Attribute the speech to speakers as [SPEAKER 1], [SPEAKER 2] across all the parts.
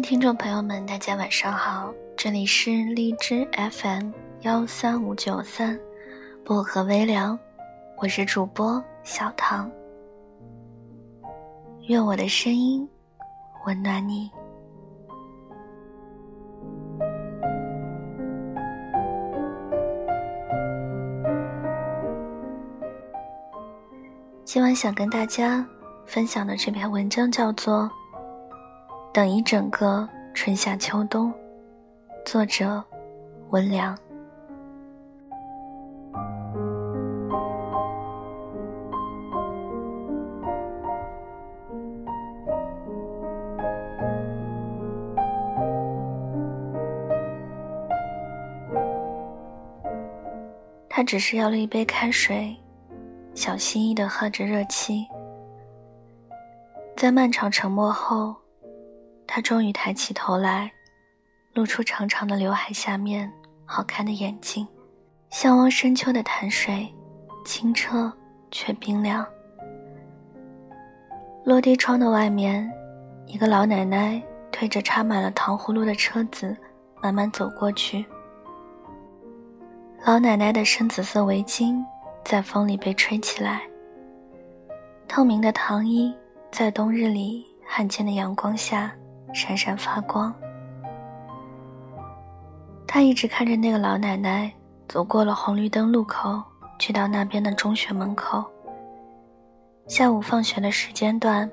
[SPEAKER 1] 听众朋友们，大家晚上好，这里是荔枝 FM 幺三五九三，薄荷微凉，我是主播小唐，愿我的声音温暖你。今晚想跟大家分享的这篇文章叫做《等一整个春夏秋冬》，作者温良。他只是要了一杯开水。小心翼翼地喝着热气，在漫长沉默后，他终于抬起头来，露出长长的刘海下面好看的眼睛，向往深秋的潭水，清澈却冰凉。落地窗的外面，一个老奶奶推着插满了糖葫芦的车子，慢慢走过去。老奶奶的深紫色围巾。在风里被吹起来，透明的糖衣在冬日里罕见的阳光下闪闪发光。他一直看着那个老奶奶走过了红绿灯路口，去到那边的中学门口。下午放学的时间段，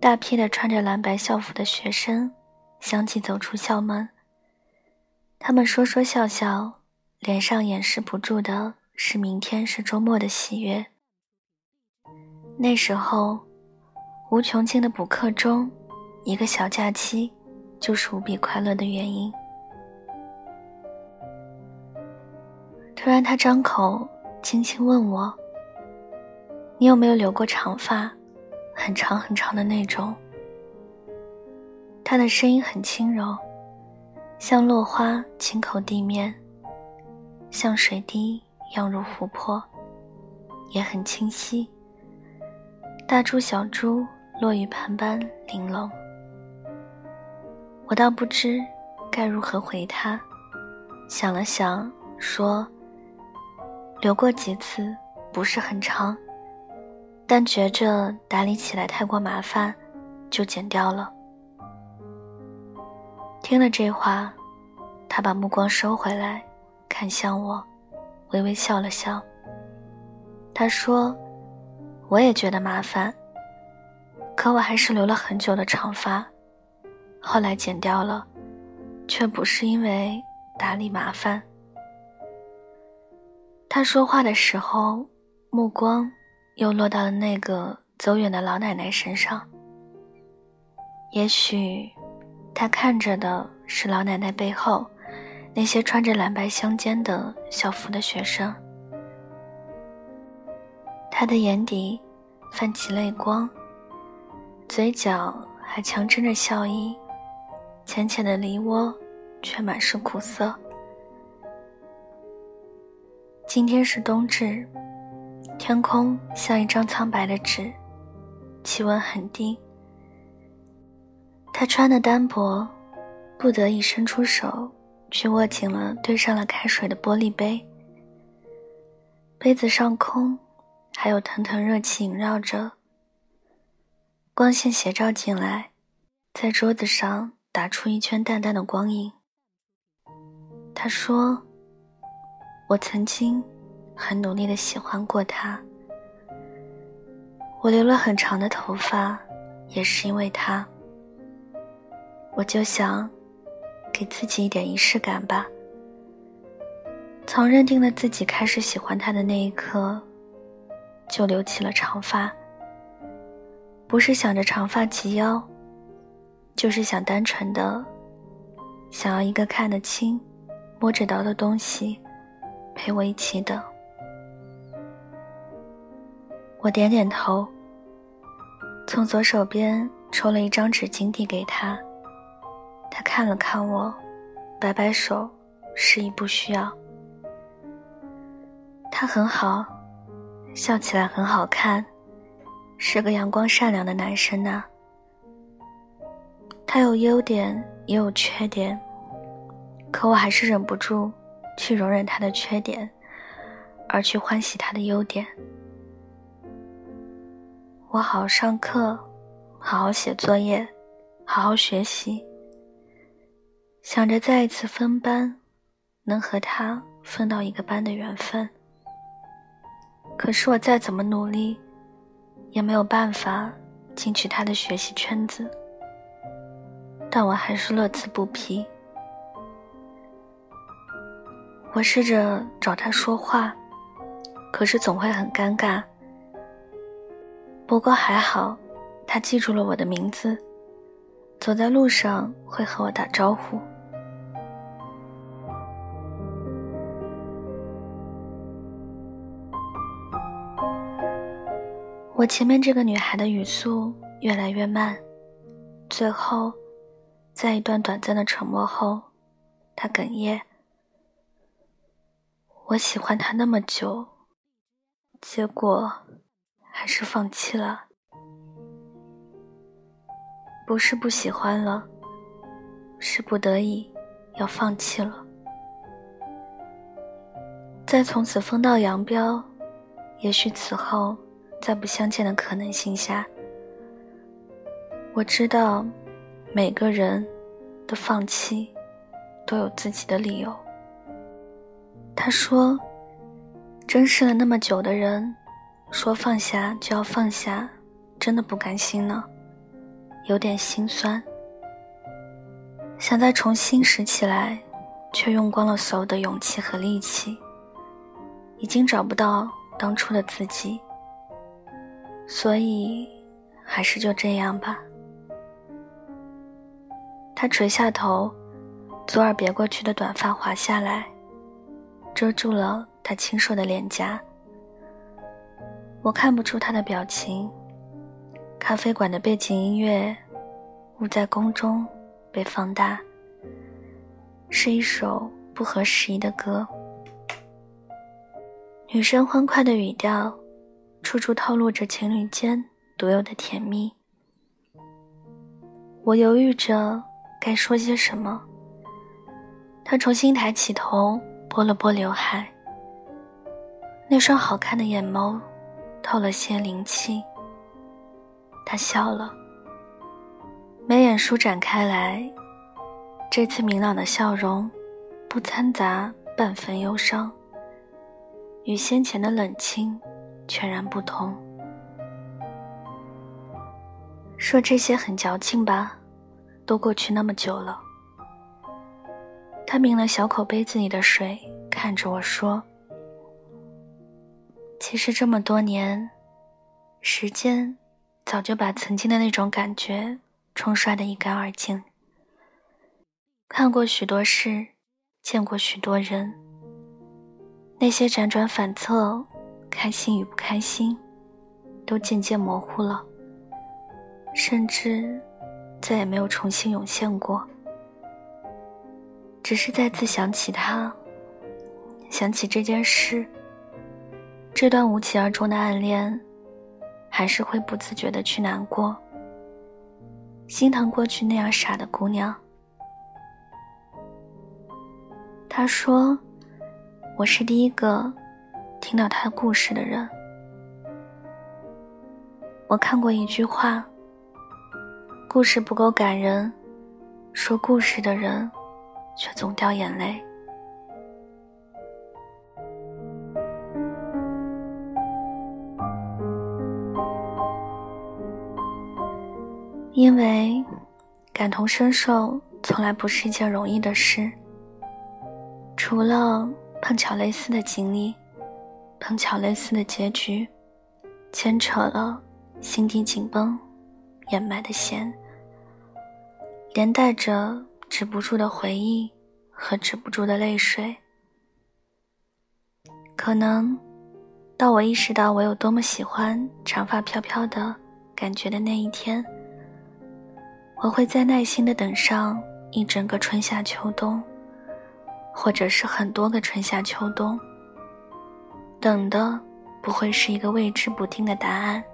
[SPEAKER 1] 大批的穿着蓝白校服的学生相继走出校门。他们说说笑笑，脸上掩饰不住的。是明天是周末的喜悦。那时候，无穷尽的补课中，一个小假期，就是无比快乐的原因。突然，他张口轻轻问我：“你有没有留过长发，很长很长的那种？”他的声音很轻柔，像落花轻口地面，像水滴。漾入湖泊，也很清晰。大珠小珠落玉盘般玲珑。我倒不知该如何回他，想了想，说：“留过几次，不是很长，但觉着打理起来太过麻烦，就剪掉了。”听了这话，他把目光收回来，看向我。微微笑了笑。他说：“我也觉得麻烦，可我还是留了很久的长发，后来剪掉了，却不是因为打理麻烦。”他说话的时候，目光又落到了那个走远的老奶奶身上。也许，他看着的是老奶奶背后。那些穿着蓝白相间的校服的学生，他的眼底泛起泪光，嘴角还强撑着笑意，浅浅的梨涡却满是苦涩。今天是冬至，天空像一张苍白的纸，气温很低。他穿的单薄，不得已伸出手。去握紧了兑上了开水的玻璃杯，杯子上空还有腾腾热气萦绕着。光线斜照进来，在桌子上打出一圈淡淡的光影。他说：“我曾经很努力的喜欢过他，我留了很长的头发，也是因为他。我就想。”给自己一点仪式感吧。从认定了自己开始喜欢他的那一刻，就留起了长发。不是想着长发及腰，就是想单纯的想要一个看得清、摸着到的东西陪我一起等。我点点头，从左手边抽了一张纸巾递给他。他看了看我，摆摆手，示意不需要。他很好，笑起来很好看，是个阳光善良的男生呢。他有优点也有缺点，可我还是忍不住去容忍他的缺点，而去欢喜他的优点。我好好上课，好好写作业，好好学习，想着再一次分班，能和他分到一个班的缘分。可是我再怎么努力，也没有办法进去他的学习圈子。但我还是乐此不疲。我试着找他说话，可是总会很尴尬。不过还好，他记住了我的名字，走在路上会和我打招呼。我前面这个女孩的语速越来越慢，最后，在一段短暂的沉默后，他哽咽。我喜欢他那么久，结果。还是放弃了，不是不喜欢了，是不得已要放弃了。在从此分道扬镳，也许此后再不相见的可能性下，我知道每个人的放弃都有自己的理由。他说：“珍视了那么久的人。”说放下就要放下，真的不甘心呢，有点心酸。想再重新拾起来，却用光了所有的勇气和力气，已经找不到当初的自己。所以，还是就这样吧。他垂下头，左耳别过去的短发滑下来，遮住了他清瘦的脸颊。我看不出他的表情。咖啡馆的背景音乐，误在宫中被放大，是一首不合时宜的歌。女生欢快的语调，处处透露着情侣间独有的甜蜜。我犹豫着该说些什么。他重新抬起头，拨了拨刘海，那双好看的眼眸。透了些灵气，他笑了，眉眼舒展开来。这次明朗的笑容，不掺杂半分忧伤，与先前的冷清全然不同。说这些很矫情吧，都过去那么久了。他抿了小口杯子里的水，看着我说。其实这么多年，时间早就把曾经的那种感觉冲刷得一干二净。看过许多事，见过许多人，那些辗转反侧、开心与不开心，都渐渐模糊了，甚至再也没有重新涌现过。只是再次想起他，想起这件事。这段无疾而终的暗恋，还是会不自觉的去难过，心疼过去那样傻的姑娘。他说：“我是第一个听到他故事的人。”我看过一句话：“故事不够感人，说故事的人却总掉眼泪。”因为感同身受从来不是一件容易的事。除了碰巧类似的经历，碰巧类似的结局，牵扯了心底紧绷、掩埋的弦，连带着止不住的回忆和止不住的泪水。可能，到我意识到我有多么喜欢长发飘飘的感觉的那一天。我会再耐心的等上一整个春夏秋冬，或者是很多个春夏秋冬。等的不会是一个未知不定的答案，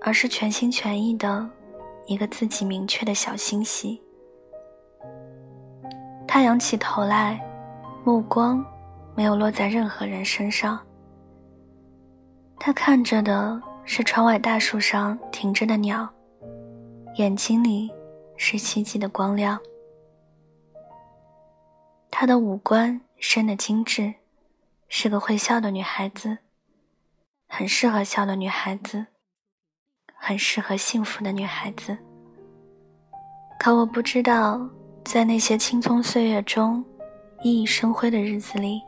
[SPEAKER 1] 而是全心全意的一个自己明确的小星系。他仰起头来，目光没有落在任何人身上。他看着的是窗外大树上停着的鸟，眼睛里是奇迹的光亮。她的五官生得精致，是个会笑的女孩子，很适合笑的女孩子，很适合幸福的女孩子。可我不知道，在那些青葱岁月中，熠熠生辉的日子里，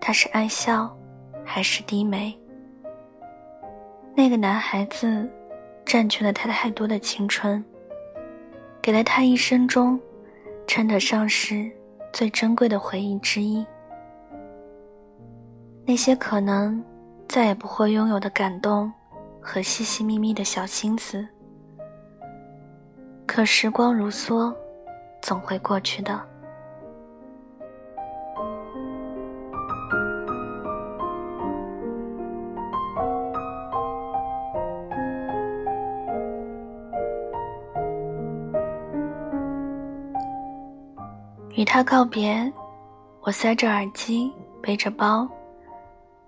[SPEAKER 1] 她是爱笑，还是低眉？那个男孩子，占据了她太多的青春，给了她一生中，称得上是。最珍贵的回忆之一，那些可能再也不会拥有的感动和细细密密的小心思。可时光如梭，总会过去的。与他告别，我塞着耳机，背着包，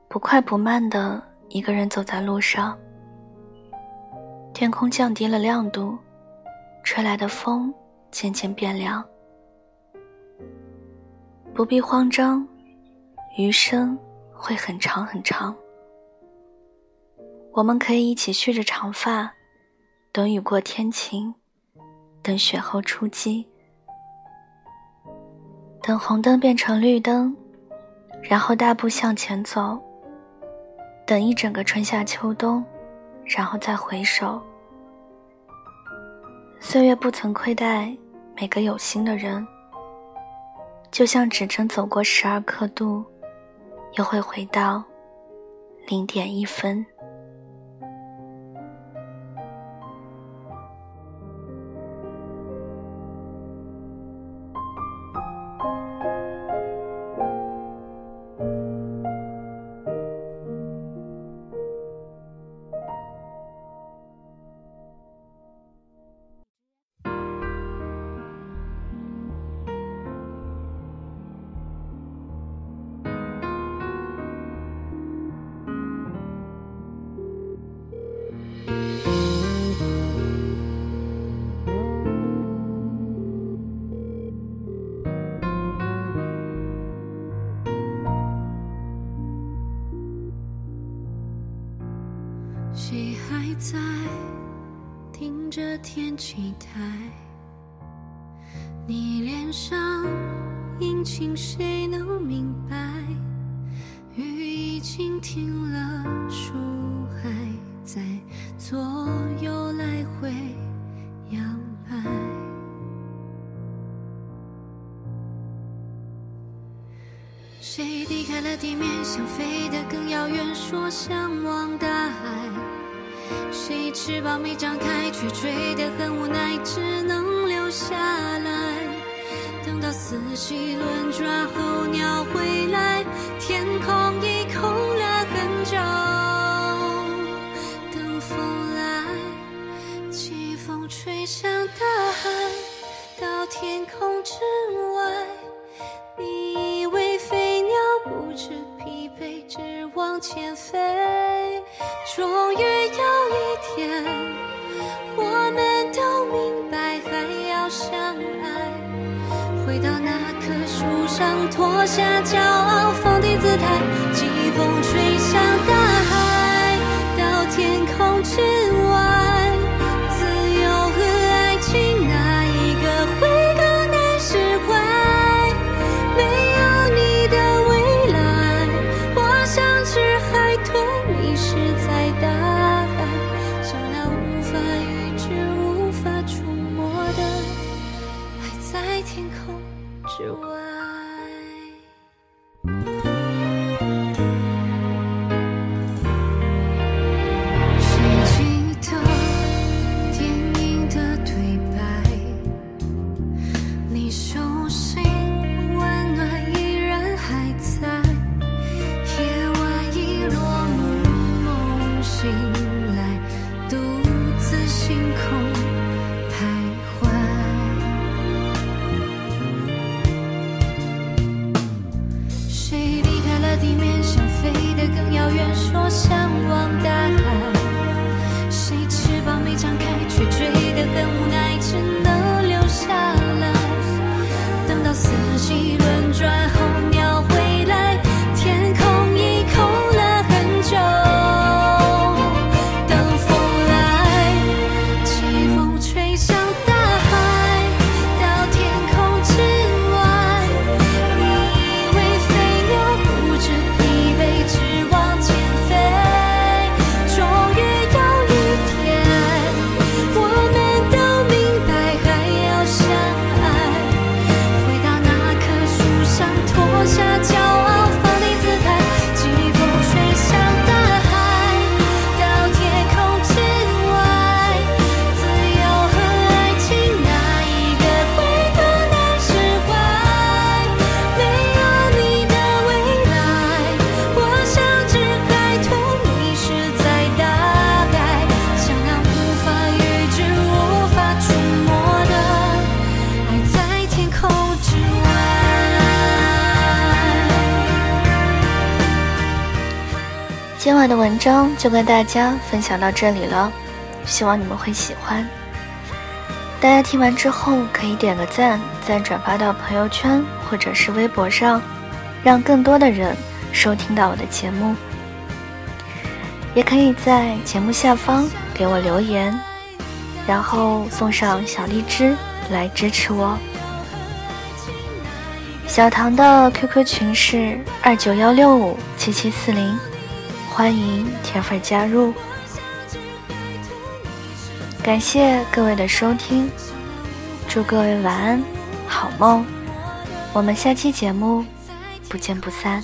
[SPEAKER 1] 不快不慢的一个人走在路上。天空降低了亮度，吹来的风渐渐变凉。不必慌张，余生会很长很长。我们可以一起蓄着长发，等雨过天晴，等雪后出击。等红灯变成绿灯，然后大步向前走。等一整个春夏秋冬，然后再回首。岁月不曾亏待每个有心的人，就像指针走过十二刻度，又会回到零点一分。
[SPEAKER 2] 天气台？你脸上阴晴，谁能明白？雨已经停了，树还在左右来回摇摆。谁离开了地面，想飞得更遥远，说向往大海。谁翅膀没张开，却追得很无奈，只能留下来。等到四季轮转候鸟回来，天空已空了很久。等风来，季风吹向大海，到天空脱下骄傲，放低姿态，季风吹
[SPEAKER 1] 今晚的文章就跟大家分享到这里了，希望你们会喜欢。大家听完之后可以点个赞，再转发到朋友圈或者是微博上，让更多的人收听到我的节目。也可以在节目下方给我留言，然后送上小荔枝来支持我。小唐的 QQ 群是二九幺六五七七四零，欢迎铁粉加入。感谢各位的收听，祝各位晚安，好梦。我们下期节目不见不散。